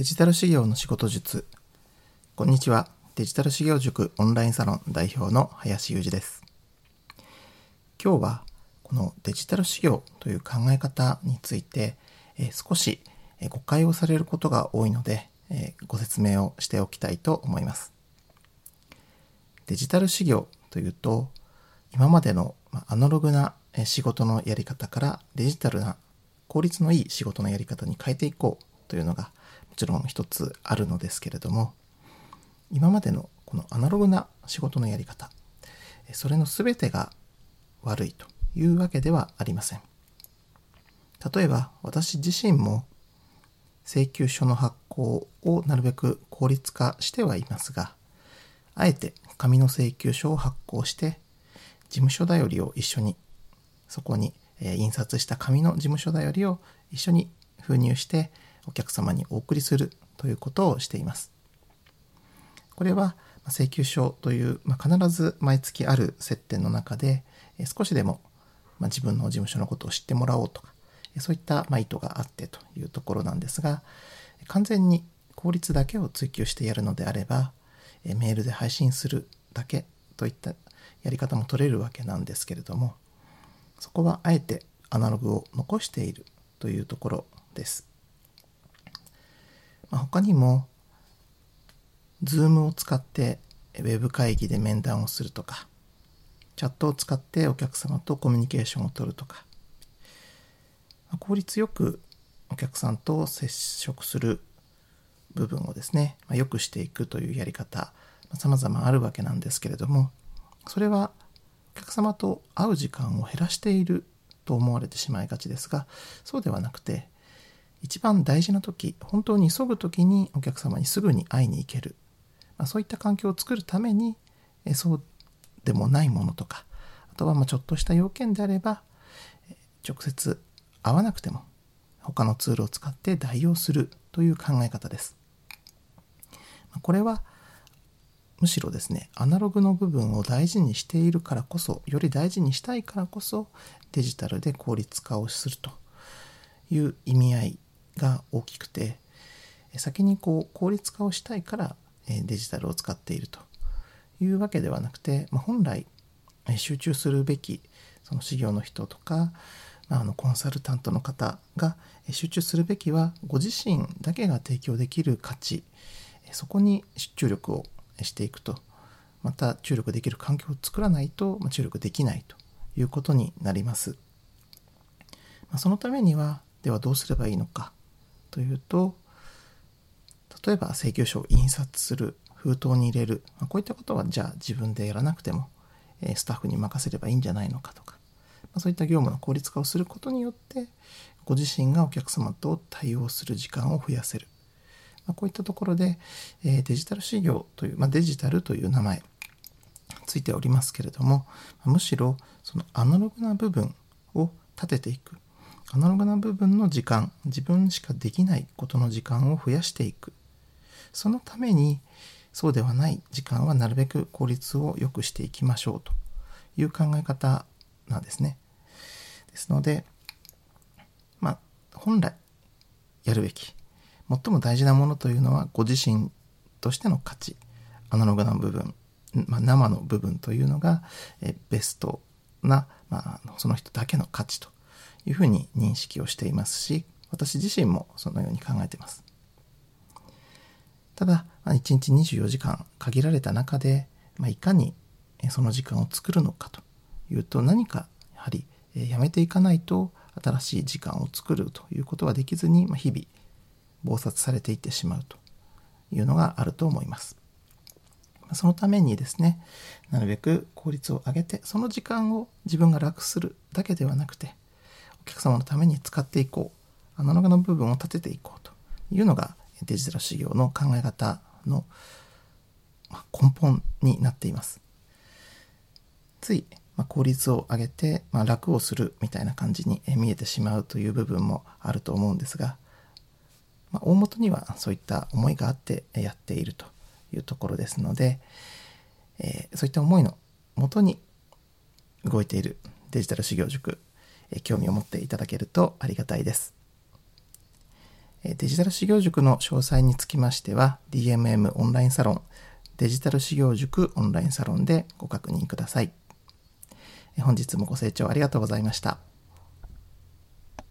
デジタル修行の仕事術。こんにちは。デジタル修行塾オンラインサロン代表の林裕二です。今日はこのデジタル修行という考え方について、え、少し誤解をされることが多いので、え、ご説明をしておきたいと思います。デジタル修行というと今までのアナログな仕事のやり方からデジタルな効率のいい仕事のやり方に変えていこうというのがちろん一つあるのですけれども今までのこのアナログな仕事のやり方それの全てが悪いというわけではありません。例えば私自身も請求書の発行をなるべく効率化してはいますがあえて紙の請求書を発行して事務所だよりを一緒にそこに印刷した紙の事務所だよりを一緒に封入してお客様にお送りするということをしています。これは請求書という、まあ、必ず毎月ある接点の中で少しでも、自分の事務所のことを知ってもらおうとかそういった、ま、意図があってというところなんですが完全に効率だけを追求してやるのであればメールで配信するだけといったやり方も取れるわけなんですけれどもそこはあえてアナログを残しているというところです。ま、他にも Zoom を使ってウェブ会議で面談をするとかチャットを使ってお客様とコミュニケーションを取るとか、効率よくお客さんと接触する部分をですね、ま、良くしていくというやり方さまざ、まあるわけなんですけれどもそれはお客様と会う時間を減らしていると思われてしまいがちですがそうではなくて一番大事な時本当に急ぐ時にお客様にすぐに会いに行ける、まあ、そういった環境を作るためにえそうでもないものとかあとはまちょっとした要件であれば直接会わなくても他のツールを使って代用するという考え方です。これはむしろですねアナログの部分を大事にしているからこそより大事にしたいからこそデジタルで効率化をするという意味合いが大きくて先にこう効率化をしたいからデジタルを使っているというわけではなくて、まあ、本来集中するべきその事業の人とか、まあ、あのコンサルタントの方が集中するべきはご自身だけが提供できる価値そこに注力をしていくとまた注力できる環境を作らないと注力できないということになります。まあ、そのためにはではどうすればいいのかというと例えば請求書を印刷する封筒に入れる、まあ、こういったことはじゃあ自分でやらなくても、えスタッフに任せればいいんじゃないのかとか、まあ、そういった業務の効率化をすることによってご自身がお客様と対応する時間を増やせる、まあ、こういったところで、えデジタル事業という、ま、デジタルという名前ついておりますけれどもむしろそのアナログな部分を立てていく。アナログな部分の時間自分しかできないことの時間を増やしていく。そのためにそうではない時間はなるべく効率を良くしていきましょうという考え方なんですね。ですのでまあ本来やるべき最も大事なものというのはご自身としての価値アナログな部分、まあ、生の部分というのがえベストな、まあ、その人だけの価値というふうに認識をしていますし私自身もそのように考えています。ただ1日24時間限られた中で、まあ、いかにその時間を作るのかというと何かやはりやめていかないと新しい時間を作るということはできずに、まあ、日々忙殺されていってしまうというのがあると思います。そのためにですねなるべく効率を上げてその時間を自分が楽するだけではなくてお客様のために使っていこう。アナログの部分を立てていこうというのがデジタル事業の考え方の根本になっています。つい効率を上げて、ま、楽をするみたいな感じに見えてしまうという部分もあると思うんですが、ま、大元にはそういった思いがあってやっているというところですので、え、そういった思いのもとに動いているデジタル修行塾興味を持っていただけるとありがたいです。デジタル修行塾の詳細につきましては DMM オンラインサロンデジタル修行塾オンラインサロンでご確認ください。本日もご清聴ありがとうございました。